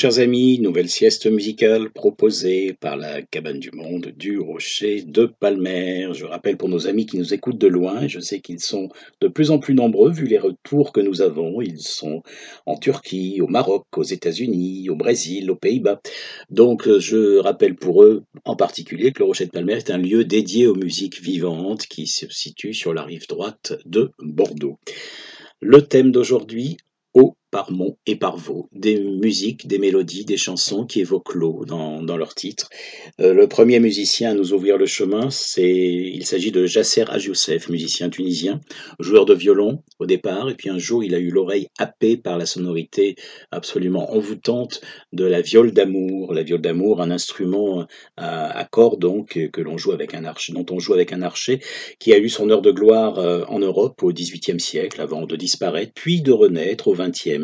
chers amis, nouvelle sieste musicale proposée par la cabane du monde du Rocher de Palmer. Je rappelle pour nos amis qui nous écoutent de loin, je sais qu'ils sont de plus en plus nombreux vu les retours que nous avons. Ils sont en Turquie, au Maroc, aux États-Unis, au Brésil, aux Pays-Bas. Donc euh, je rappelle pour eux en particulier que le Rocher de Palmer est un lieu dédié aux musiques vivantes qui se situe sur la rive droite de Bordeaux. Le thème d'aujourd'hui, Eau par mont et par vaux, des musiques, des mélodies, des chansons qui évoquent l'eau dans, dans leur titre. Euh, le premier musicien à nous ouvrir le chemin, c'est, il s'agit de Jasser Ajoussef, musicien tunisien, joueur de violon au départ, et puis un jour il a eu l'oreille happée par la sonorité absolument envoûtante de la viole d'amour. La viole d'amour, un instrument à, à donc que l'on joue avec un archer, dont on joue avec un archer, qui a eu son heure de gloire euh, en Europe au XVIIIe siècle, avant de disparaître, puis de renaître au XXe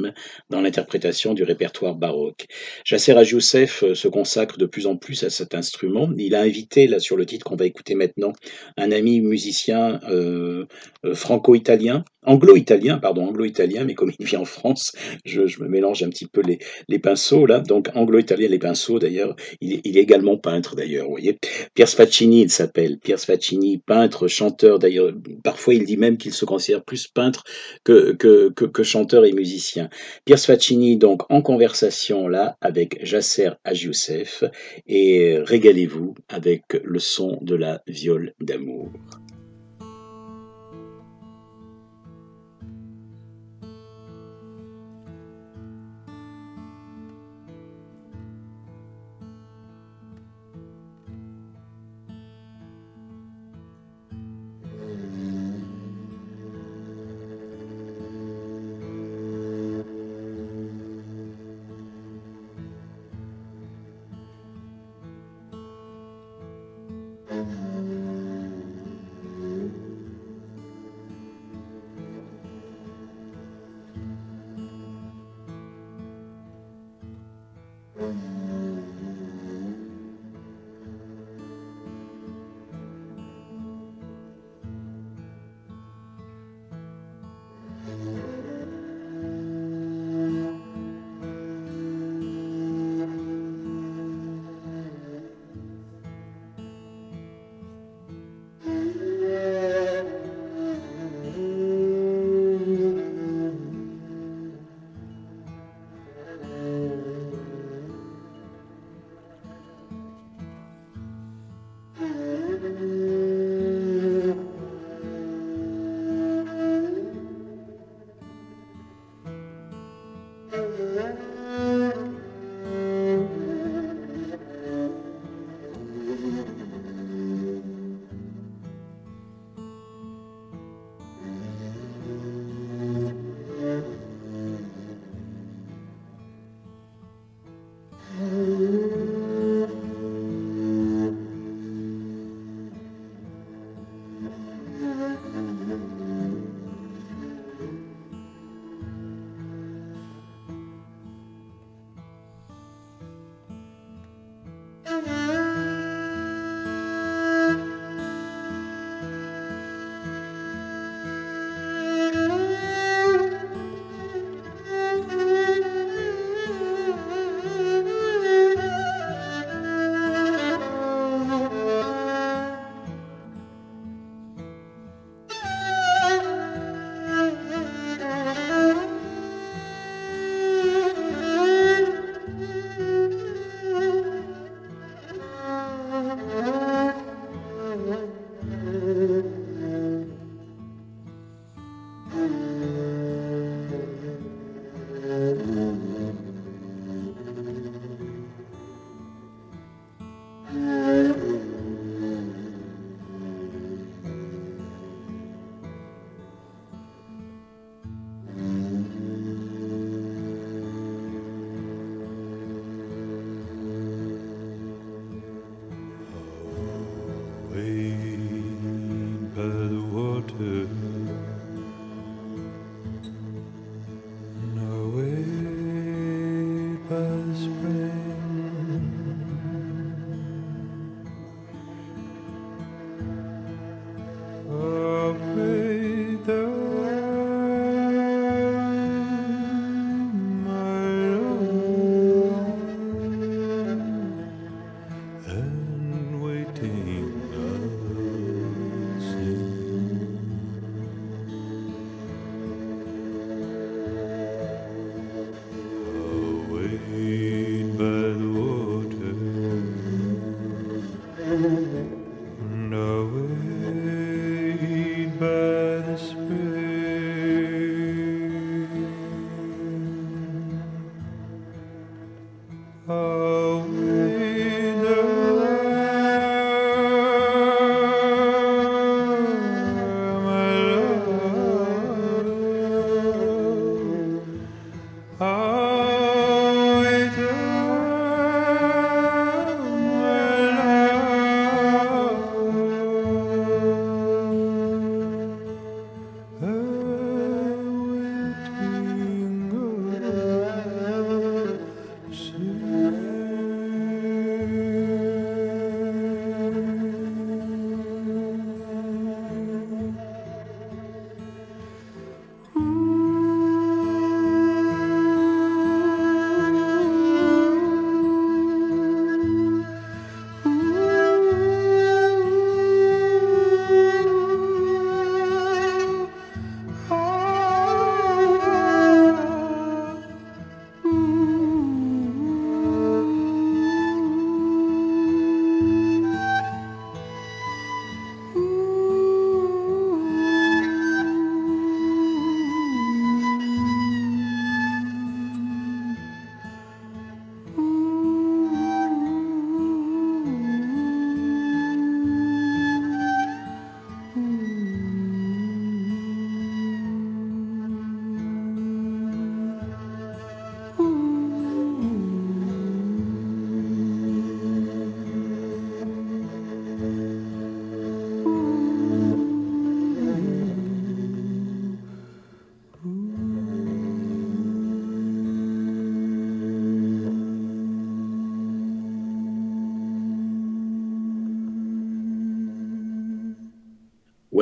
dans l'interprétation du répertoire baroque. Jasser Youssef euh, se consacre de plus en plus à cet instrument. Il a invité, là sur le titre qu'on va écouter maintenant, un ami musicien euh, euh, franco-italien, anglo-italien, pardon, anglo-italien, mais comme il vit en France, je, me mélange un petit peu les, pinceaux là. Donc anglo-italien, les pinceaux d'ailleurs. Il, est- également peintre d'ailleurs, vous voyez. Pier Sfaccini, il s'appelle. Pier Sfaccini, peintre, chanteur d'ailleurs. Parfois, il dit même qu'il se considère plus peintre que chanteur et musicien. Pier Sfaccini, donc, en conversation là avec Jasser Youssef et régalez-vous avec le son de la viole d'amour.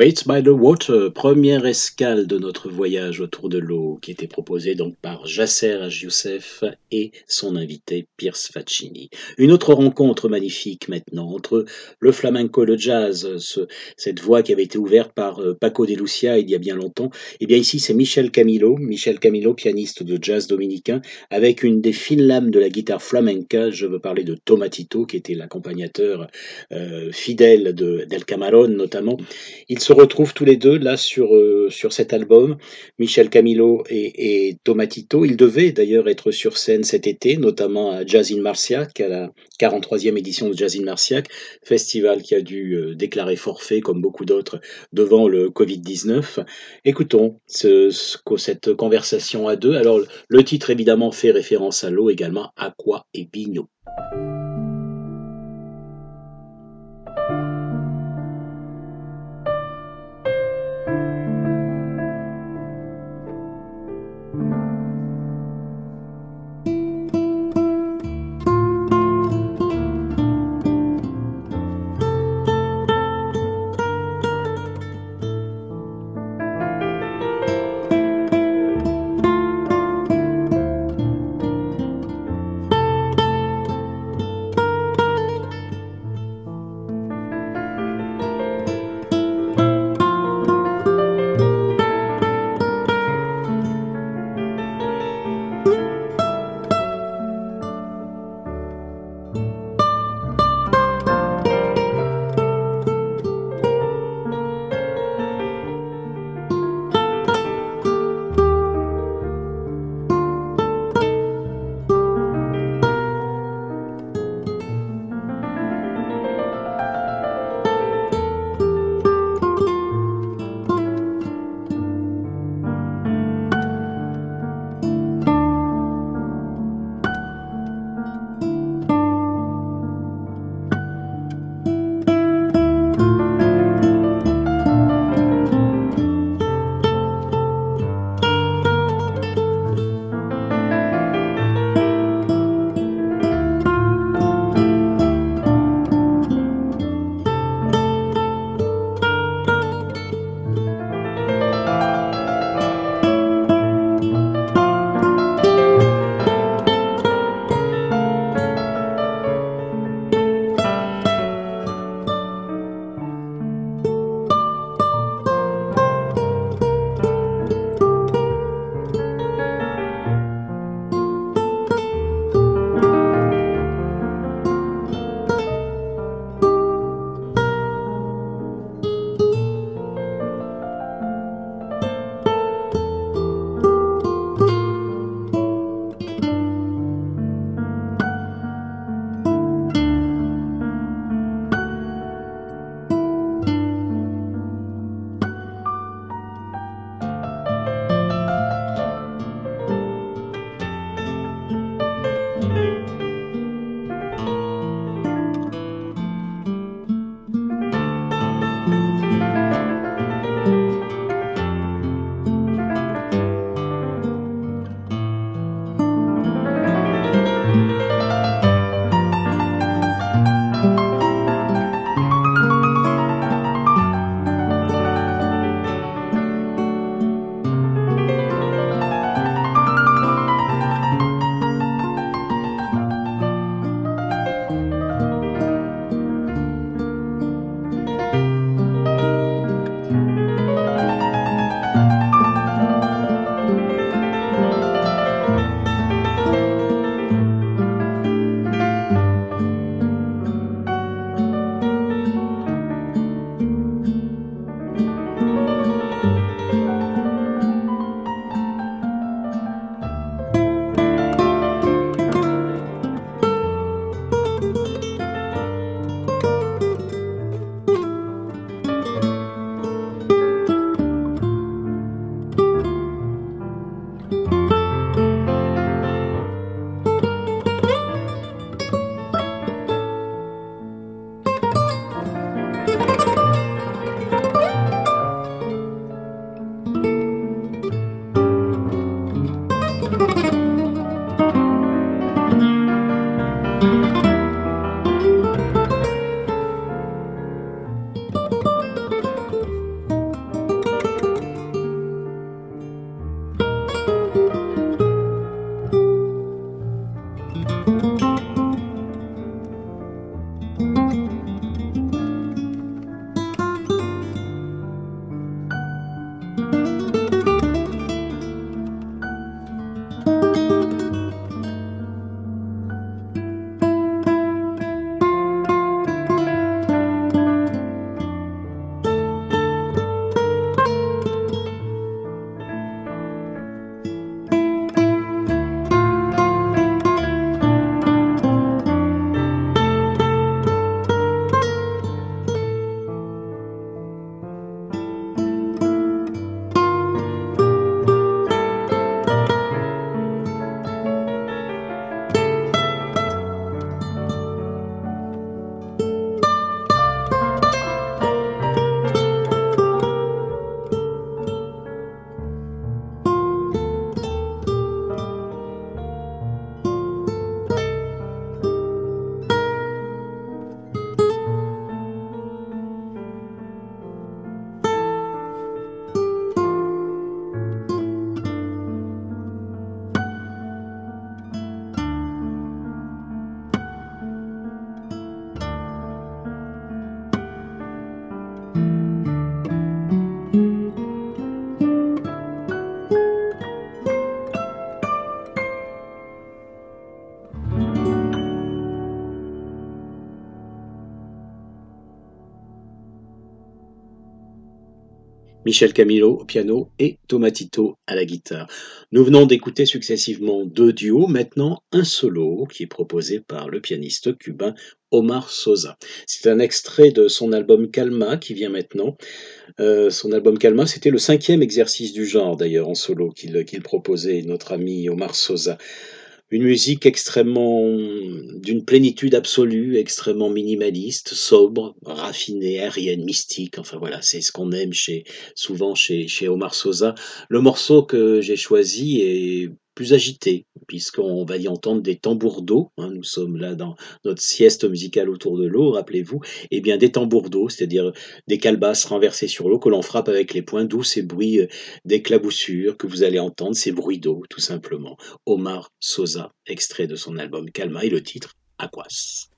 Waits by the Water, première escale de notre voyage autour de l'eau, qui était proposée donc par Jasser Youssef et son invité Pierce Faccini. Une autre rencontre magnifique maintenant entre le flamenco et le jazz, ce, cette voie qui avait été ouverte par euh, Paco de Lucia il y a bien longtemps. Et eh bien ici c'est Michel Camilo, Michel Camilo, pianiste de jazz dominicain, avec une des fines lames de la guitare flamenca. Je veux parler de Tomatito, qui était l'accompagnateur euh, fidèle de, d'El Camarón notamment. Il se retrouvent tous les deux là sur, euh, sur cet album, Michel Camilo et, et Tomatito. Ils devaient d'ailleurs être sur scène cet été, notamment à Jazz in Marciac, à la 43e édition de Jazz in Marciac, festival qui a dû euh, déclarer forfait, comme beaucoup d'autres, devant le Covid-19. Écoutons ce, cette conversation à deux. Alors, le titre évidemment fait référence à l'eau également, Aqua et Bigno. Michel Camilo au piano et Tomatito à la guitare. Nous venons d'écouter successivement deux duos, maintenant un solo qui est proposé par le pianiste cubain Omar Sosa. C'est un extrait de son album Calma qui vient maintenant. Euh, son album Calma, c'était le cinquième exercice du genre d'ailleurs en solo qu'il proposait notre ami Omar Sosa une musique extrêmement d'une plénitude absolue, extrêmement minimaliste, sobre, raffinée, aérienne, mystique. Enfin voilà, c'est ce qu'on aime chez souvent chez, chez Omar Sosa. Le morceau que j'ai choisi est plus agité, puisqu'on va y entendre des tambours d'eau. Hein, nous sommes là dans notre sieste musicale autour de l'eau, rappelez-vous. Et eh bien des tambours d'eau, c'est-à-dire des calebasses renversées sur l'eau que l'on frappe avec les poings, d'où ces bruits euh, d'éclaboussure que vous allez entendre, ces bruits d'eau, tout simplement. Omar Sosa, extrait de son album Calma, et le titre Aquas.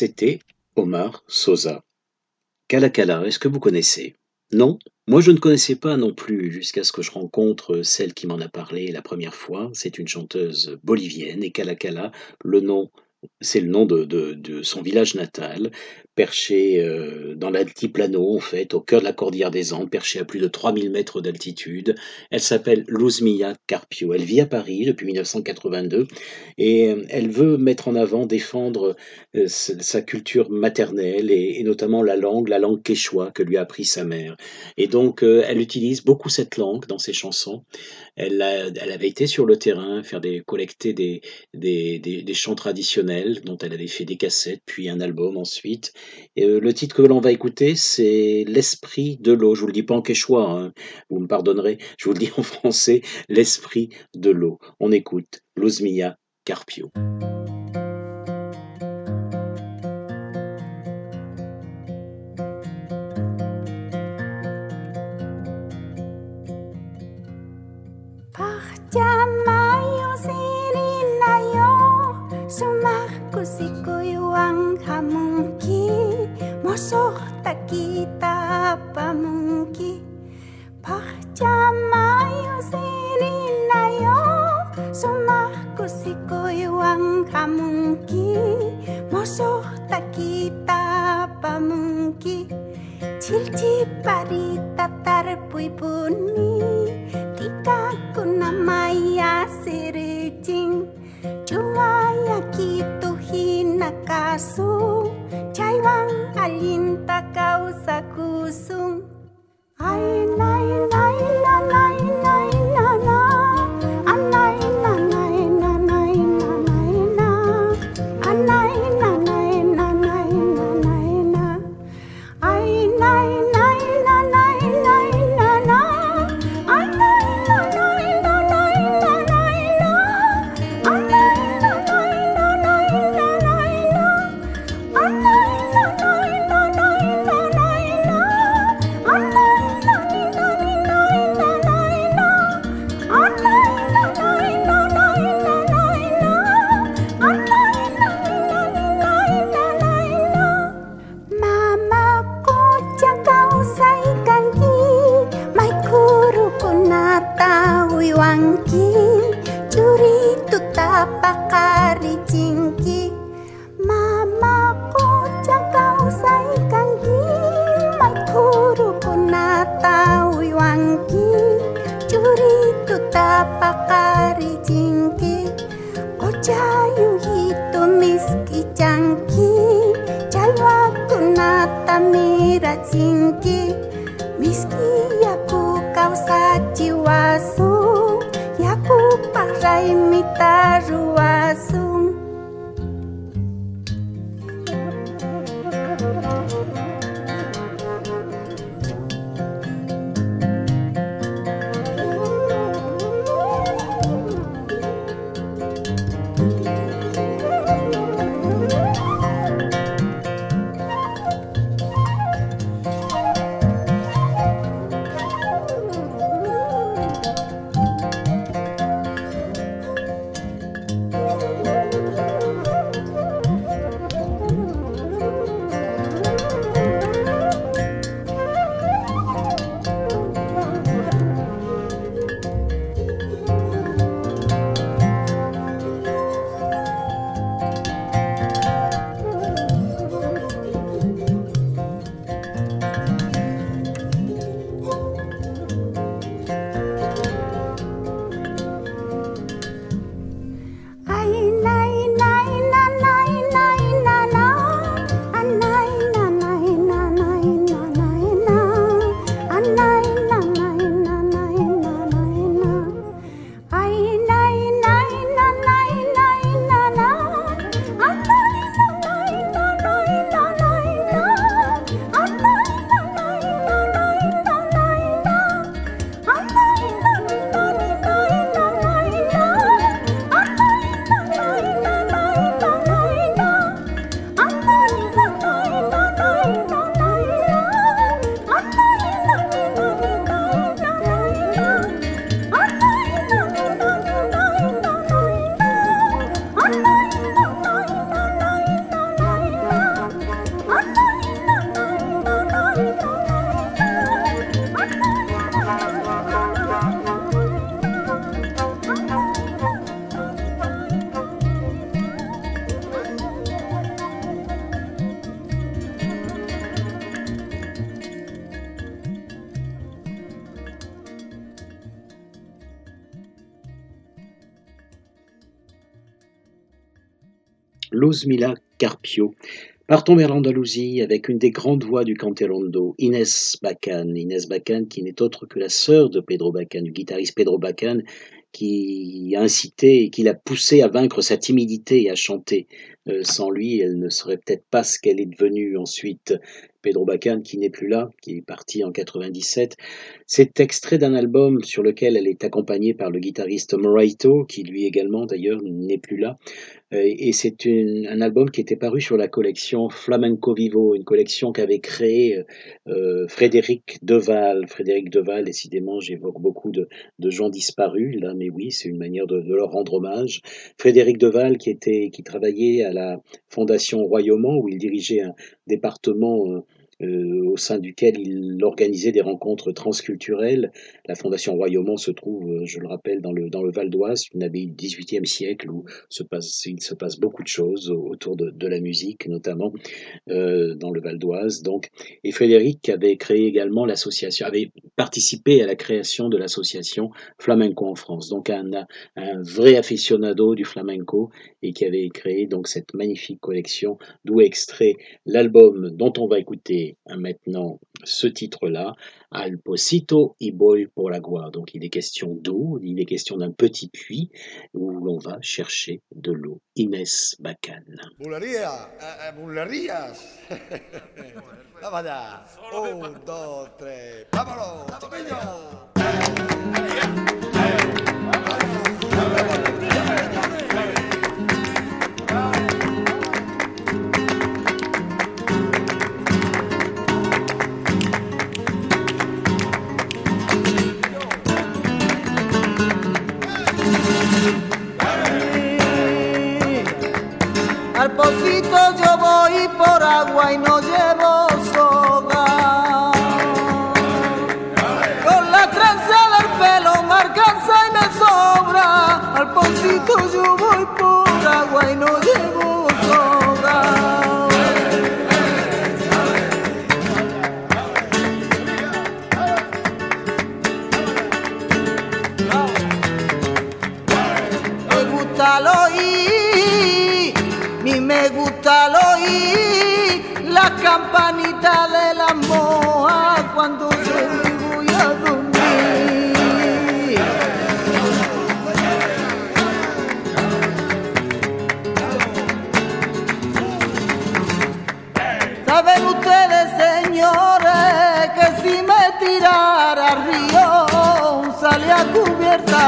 C'était Omar Sosa. Kalakala, est-ce que vous connaissez? Non? Moi je ne connaissais pas non plus jusqu'à ce que je rencontre celle qui m'en a parlé la première fois. C'est une chanteuse bolivienne et Kalakala, le nom c'est le nom de, son village natal, perché euh, dans l'altiplano, en fait, au cœur de la cordillère des Andes, perché à plus de 3000 mètres d'altitude. Elle s'appelle Luzmilla Carpio. Elle vit à Paris depuis 1982 et euh, elle veut mettre en avant, défendre euh, sa culture maternelle et, notamment la langue, la langue quechua que lui a appris sa mère. Et donc, elle utilise beaucoup cette langue dans ses chansons. Elle, a, avait été sur le terrain faire des collecter des, des chants traditionnels dont elle avait fait des cassettes, puis un album ensuite. Et euh, le titre que l'on va écouter, c'est L'esprit de l'eau. Je vous le dis pas en quechua, hein, vous me pardonnerez. Je vous le dis en français, L'esprit de l'eau. On écoute Losmia Carpio. sohta kita pamungki, pamunki Pahjamayo sinina yo Sumahku sikoiwan kamunki Mosohta kita pamungki, Cilci parita tarpui puni. Tika kunamaya siricing. Cuaya kitu hinakasu Luzmila Carpio. Partons vers l'Andalousie avec une des grandes voix du canterondo, Inès Bacan. Inès Bacan qui n'est autre que la sœur de Pedro Bacan, du guitariste Pedro Bacan, qui a incité et qui l'a poussé à vaincre sa timidité et à chanter. Euh, sans lui, elle ne serait peut-être pas ce qu'elle est devenue ensuite. Pedro Bacan, qui n'est plus là, qui est parti en 97. C'est extrait d'un album sur lequel elle est accompagnée par le guitariste Moraito, qui lui également d'ailleurs n'est plus là. Euh, et c'est un album qui était paru sur la collection Flamenco Vivo, une collection qu'avait créée euh, Frédéric Deval. Frédéric Deval, décidément, j'évoque beaucoup de, gens disparus là, mais oui, c'est une manière de, leur rendre hommage. Frédéric Deval, qui était, qui travaillait à la Fondation Royaumont, où il dirigeait un département euh, euh, au sein duquel il organisait des rencontres transculturelles. La Fondation Royaumont se trouve, euh, je le rappelle, dans le, dans le Val d'Oise, une abbaye du XVIIIe siècle où il se passe beaucoup de choses autour de, de la musique, notamment euh, dans le Val d'Oise. Donc, et Frédéric avait créé également l'association, avait participé à la création de l'association Flamenco en France. Donc, un, un vrai aficionado du flamenco et qui avait créé donc cette magnifique collection d'où extrait l'album dont on va écouter maintenant ce titre-là, Al Posito y Boy pour la Gua. Donc il est question d'eau, il est question d'un petit puits où l'on va chercher de l'eau. Inès Bacan. Bulería, eh, eh Un, dos, tres, vámonos, yo voy por agua y no llevo soga. Con la trenza del pelo me alcanza y me sobra. Al pocito yo voy por agua y no llevo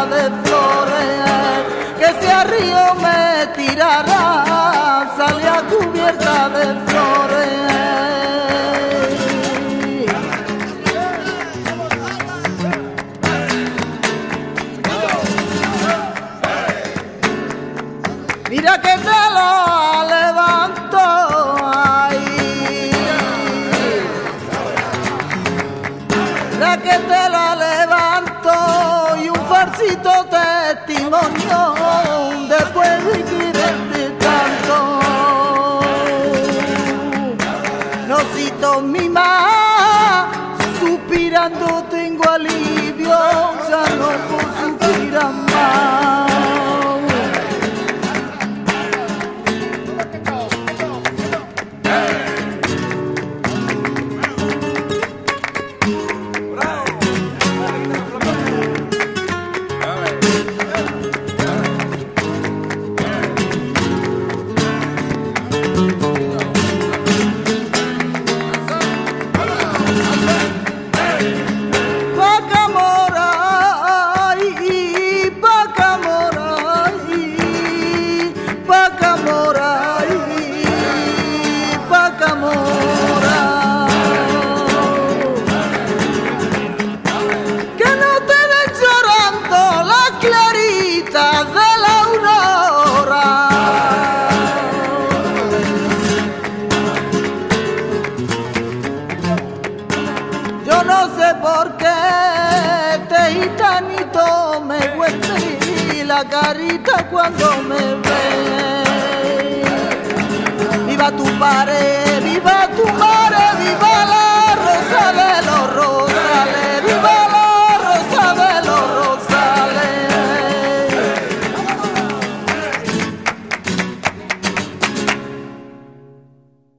cubierta de flores, que si al río me tirara salía cubierta de flores.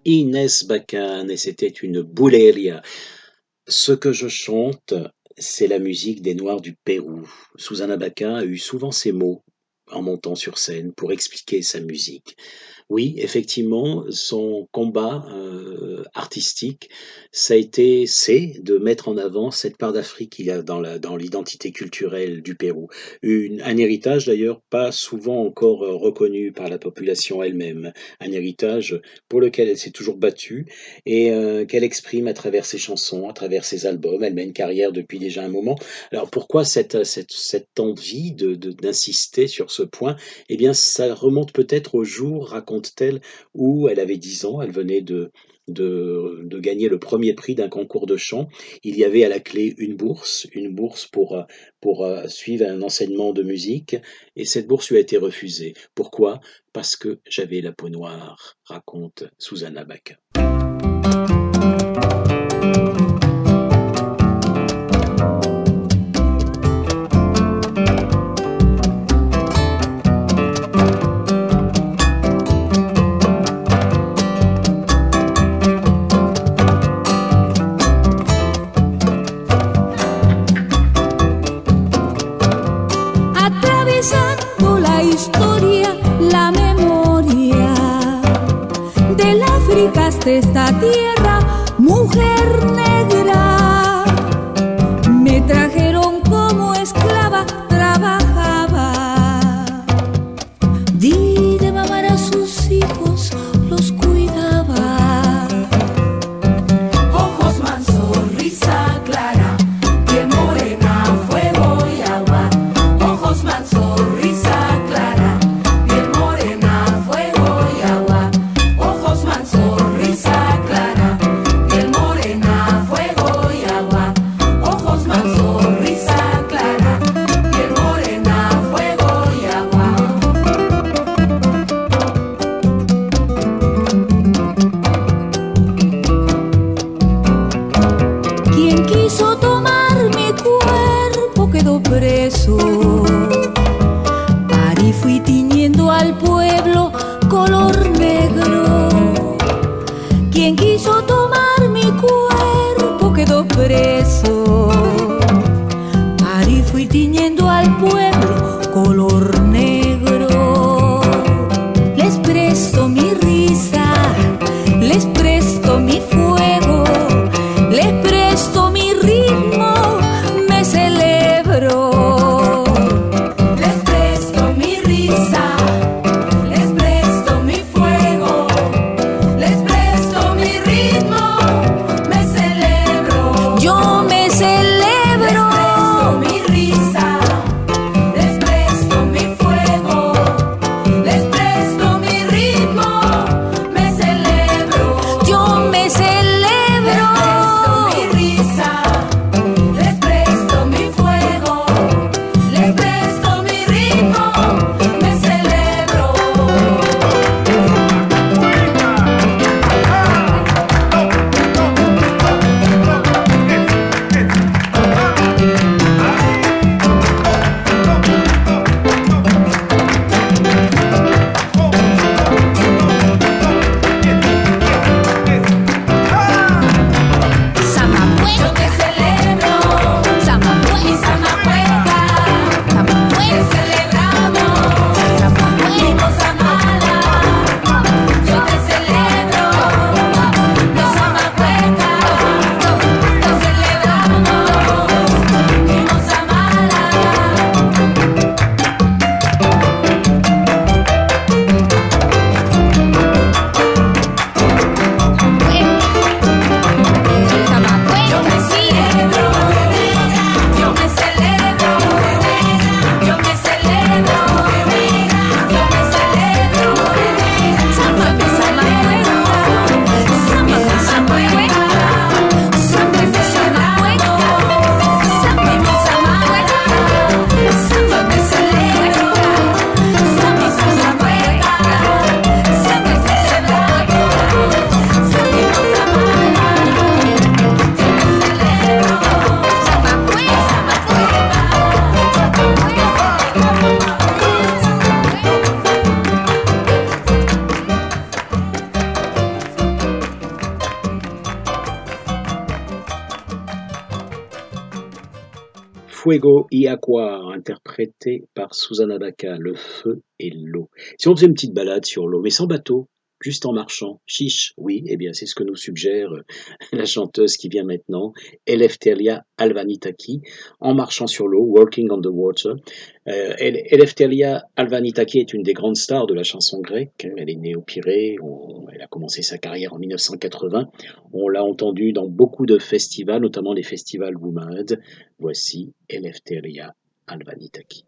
Inès Bacan, et c'était une bouleria. Ce que je chante, c'est la musique des Noirs du Pérou. Susanna Bacan a eu souvent ces mots en montant sur scène pour expliquer sa musique. Oui, effectivement, son combat euh, artistique, ça a été, c'est de mettre en avant cette part d'Afrique qu'il a dans, la, dans l'identité culturelle du Pérou. Un héritage d'ailleurs pas souvent encore euh, reconnu par la population elle-même. Un héritage pour lequel elle s'est toujours battue et euh, qu'elle exprime à travers ses chansons, à travers ses albums. Elle mène carrière depuis déjà un moment. Alors pourquoi cette, cette, cette envie de, d'insister sur ce point? Eh bien, ça remonte peut-être au jour raconté elle où elle avait 10 ans, elle venait de, gagner le premier prix d'un concours de chant. Il y avait à la clé une bourse, une bourse pour, pour uh, suivre un enseignement de musique, et cette bourse lui a été refusée. Pourquoi? Parce que j'avais la peau noire, raconte Susanna Baca. Interprété par Susanna Baca, le feu et l'eau. Si on faisait une petite balade sur l'eau, mais sans bateau, juste en marchant, chiche, oui, eh bien c'est ce que nous suggère euh, la chanteuse qui vient maintenant, Eleftheria Alvanitaki, en marchant sur l'eau, Walking on the Water. Euh, El- Eleftheria Alvanitaki est une des grandes stars de la chanson grecque. Elle est née au Pirée, elle a commencé sa carrière en 1980. On l'a entendue dans beaucoup de festivals, notamment les festivals Woomad. Voici Eleftheria Alvanitaki.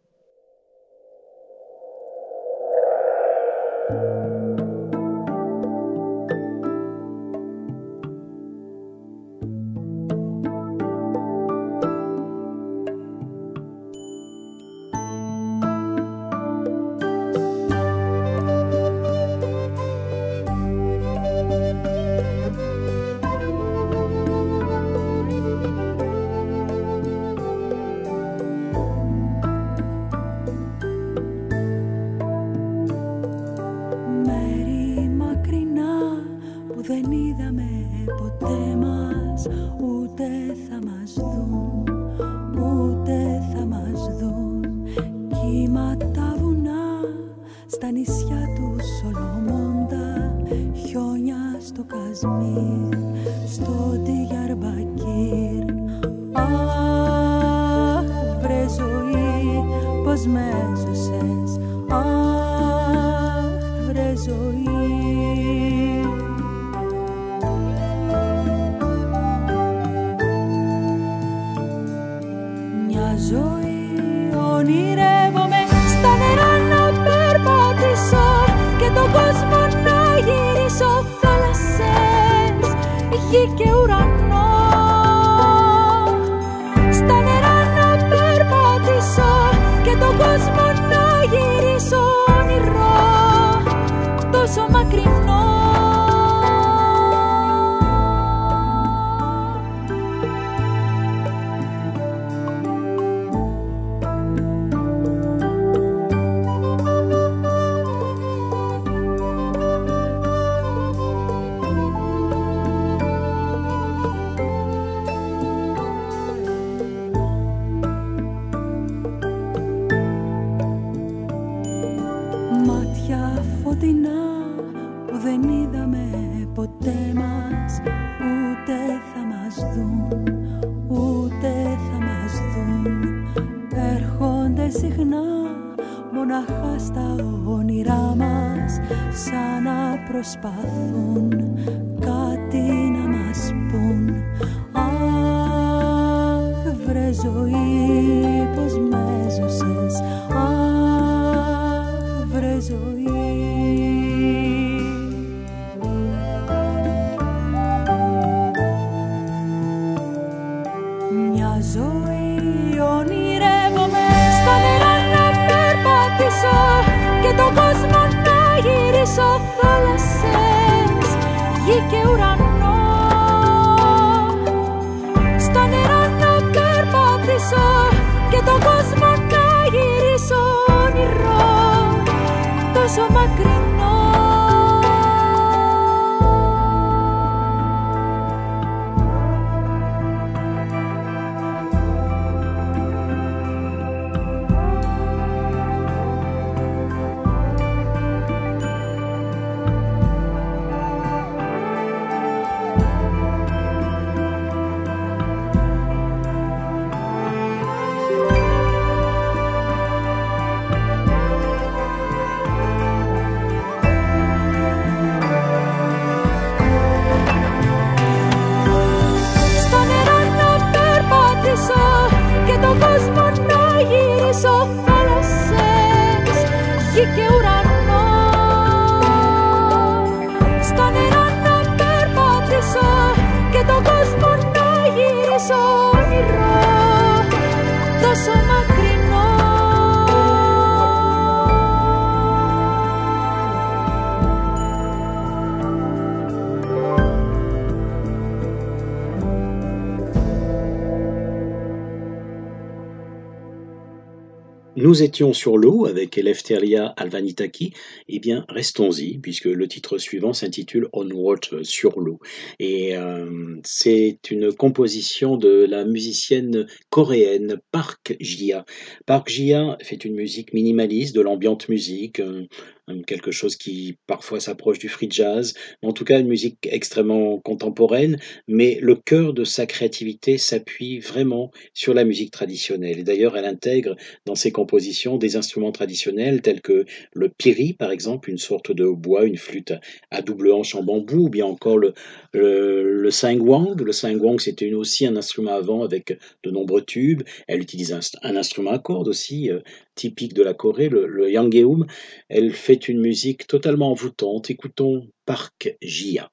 Nous étions sur l'eau avec Eleftheria Alvanitaki. Eh bien, restons-y, puisque le titre suivant s'intitule On Water, sur l'eau. Et euh, c'est une composition de la musicienne coréenne Park Jia. Park Jia fait une musique minimaliste, de l'ambiante musique, euh, quelque chose qui parfois s'approche du free jazz, en tout cas une musique extrêmement contemporaine, mais le cœur de sa créativité s'appuie vraiment sur la musique traditionnelle. Et d'ailleurs, elle intègre dans ses compositions des instruments traditionnels tels que le piri, par exemple, une sorte de bois, une flûte à double hanche en bambou, ou bien encore le, le, le singwang. Le singwang, c'était aussi un instrument avant avec de nombreux tubes. Elle utilise un, un instrument à cordes aussi, euh, typique de la Corée, le, le yangeum. Elle fait une musique totalement envoûtante. Écoutons Park Jia.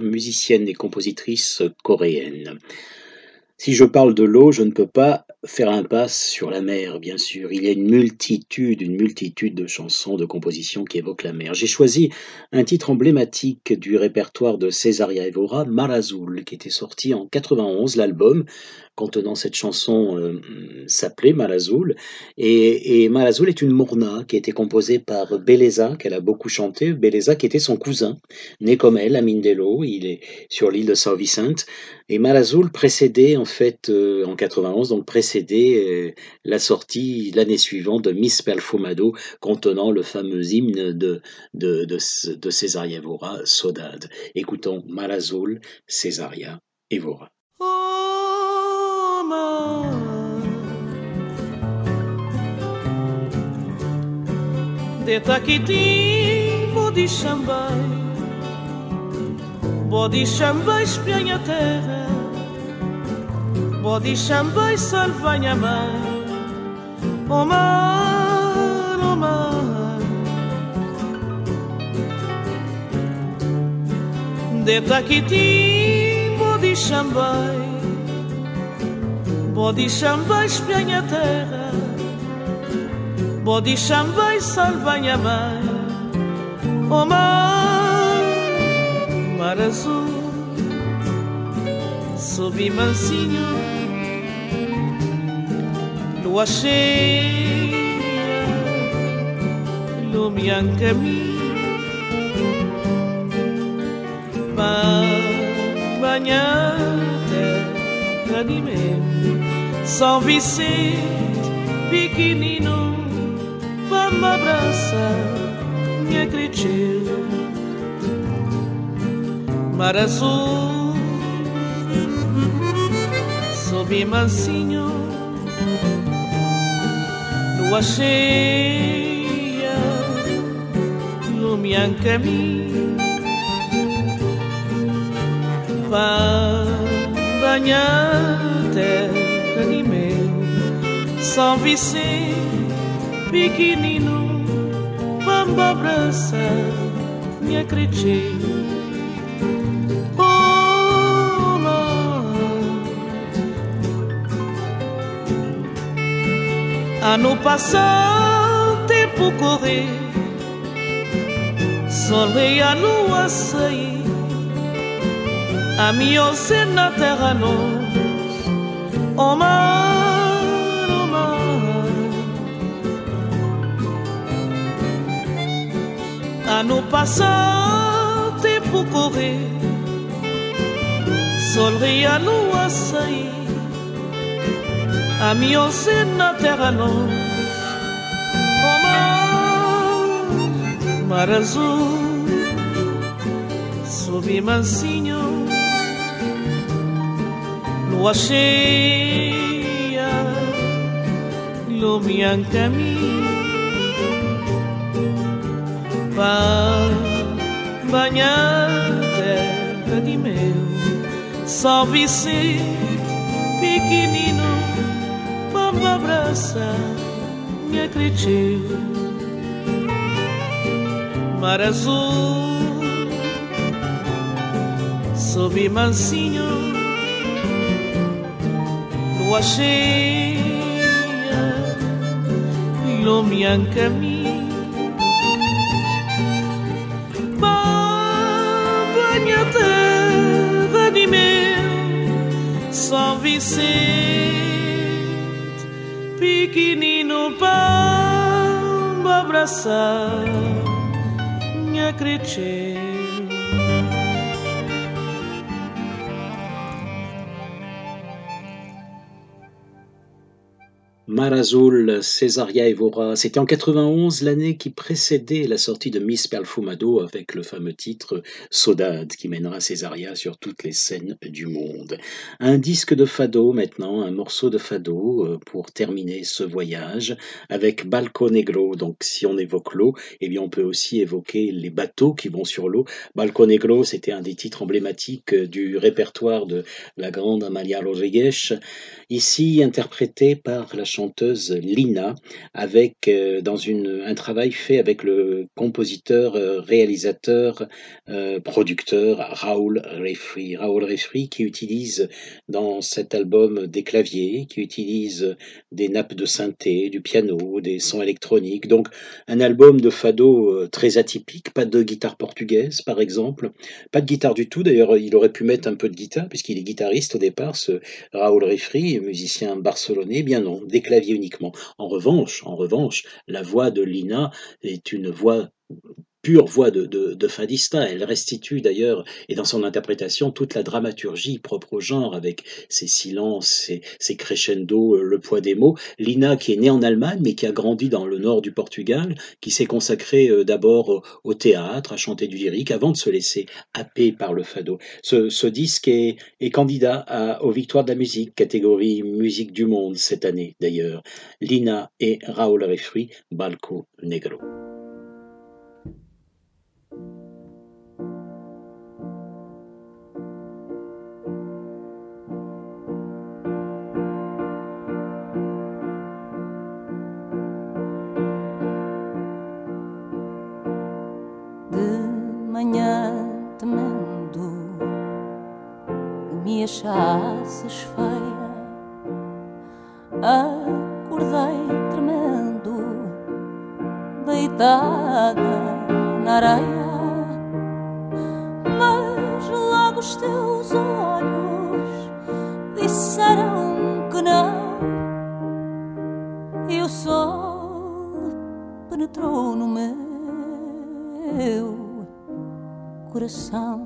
Musicienne et compositrice coréenne. Si je parle de l'eau, je ne peux pas faire impasse sur la mer, bien sûr. Il y a une multitude, une multitude de chansons, de compositions qui évoquent la mer. J'ai choisi un titre emblématique du répertoire de Césaria Evora, Mar Azul, qui était sorti en 91, l'album contenant cette chanson euh, s'appelait Malazul. Et, et Malazul est une morna qui a été composée par Beleza, qu'elle a beaucoup chanté. Beleza qui était son cousin, né comme elle à Mindelo, il est sur l'île de São Vicente. Et Malazul précédait en fait euh, en 91, donc précédait euh, la sortie l'année suivante de Miss Perfumado contenant le fameux hymne de, de, de, de Cesaria Evora, Sodade. Écoutons Malazul, Cesaria Evora. De Taquitim, bode chambai Bode chambai espianha terra Bode chambai salvanha mãe O mar, o mar De Taquitim, bode chambai Bode Xambém espelhem a terra, Bode Xambém salvem a mãe. O mar, mar azul, subi mansinho, lua cheia, lume em caminho, banha terra de mim. São Vicente, pequenino, vamos abraçar, me acreditar. Mar azul, soube mansinho, lua cheia, lumiar caminho, para banhar terra meu São Vicente pequenino Vamos abraçar minha mar Ano passado, tempo correr Sol e a lua sair. A minha na terra nós Oh, mar, oh, mar Ano passado, tempo correr Sol e a lua sair A minha na terra Oh, mar, azul Sob mansinho Lua cheia Lumian caminho banhar terra de meu São Vicente pequenino Vamos abraçar minha criatura Mar azul Sob mansinho Lua cheia Lumian caminho terra de meu São Vicente, pequenino para abraçar minha criatura. tomar Azul, Cesaria Evora. C'était en 91, l'année qui précédait la sortie de Miss Perfumado avec le fameux titre Sodade qui mènera Cesaria sur toutes les scènes du monde. Un disque de fado maintenant, un morceau de fado euh, pour terminer ce voyage avec Balco Negro. Donc si on évoque l'eau, eh bien on peut aussi évoquer les bateaux qui vont sur l'eau. Balco Negro, c'était un des titres emblématiques du répertoire de la grande Amalia Rodriguez, ici interprété par la chanteuse Lina, avec euh, dans un travail fait avec le compositeur, euh, réalisateur, euh, producteur Raoul Refri. Raoul Refri qui utilise dans cet album des claviers, qui utilise des nappes de synthé, du piano, des sons électroniques. Donc un album de fado très atypique, pas de guitare portugaise par exemple, pas de guitare du tout. D'ailleurs, il aurait pu mettre un peu de guitare puisqu'il est guitariste au départ, ce Raoul Refri, musicien barcelonais. Bien non, des claviers en revanche, la voix de Lina est une voix pure voix de, de, de. Elle restitue d'ailleurs, et dans son interprétation, toute la dramaturgie propre au genre, avec ses silences, ses, ses crescendo, euh, le poids des mots. Lina, qui est née en Allemagne, mais qui a grandi dans le nord du Portugal, qui s'est consacrée euh, d'abord au, théâtre, à chanter du lyrique, avant de se laisser happer par le fado. Ce, disque est, candidat aux Victoires de la musique, catégorie musique du monde cette année d'ailleurs. Lina et Raoul Refri, Balco Negro. Que me achasses feia, acordei tremendo, deitada na areia. Mas logo os teus olhos disseram que não, e o sol penetrou no meu coração.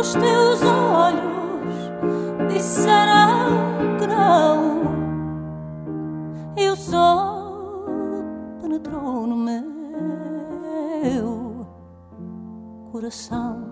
Os teus olhos disseram que não, e o sol penetrou no meu coração.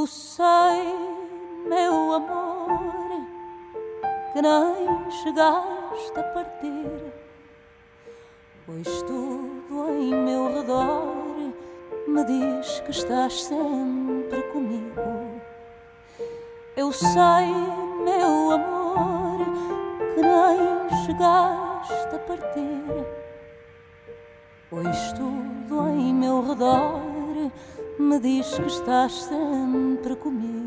Eu sei, meu amor, que nem chegaste a partir, pois tudo em meu redor me diz que estás sempre comigo. Eu sei, meu amor, que nem chegaste a partir, pois tudo em meu redor me diz que estás sempre comigo.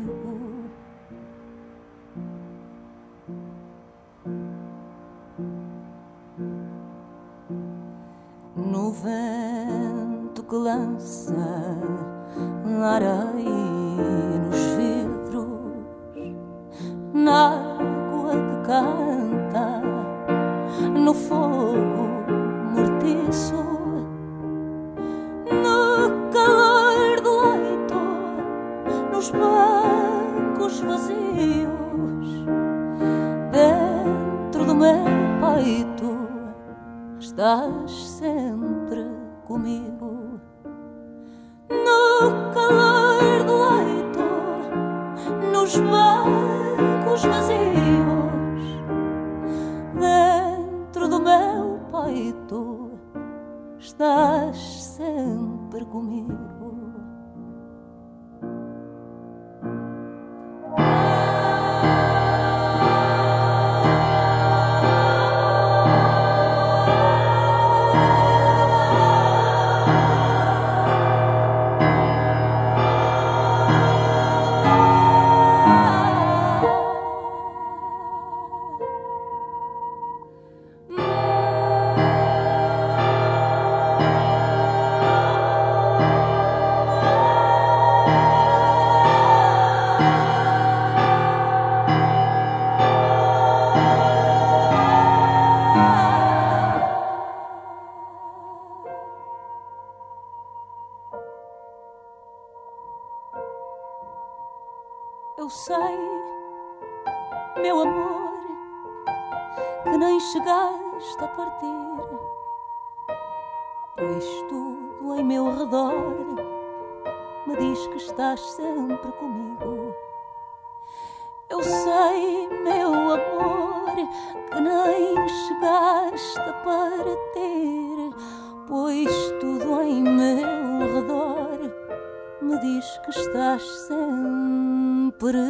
Sempre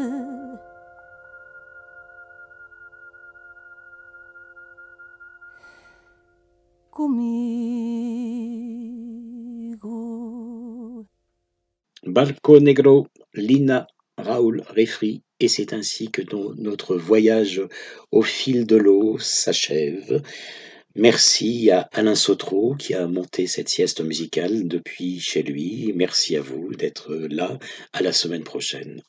Negro, Lina, Raoul, Refri, et c'est ainsi que no- notre voyage au fil de l'eau s'achève. Merci à Alain Sautreau qui a monté cette sieste musicale depuis chez lui. Merci à vous d'être là. À la semaine prochaine.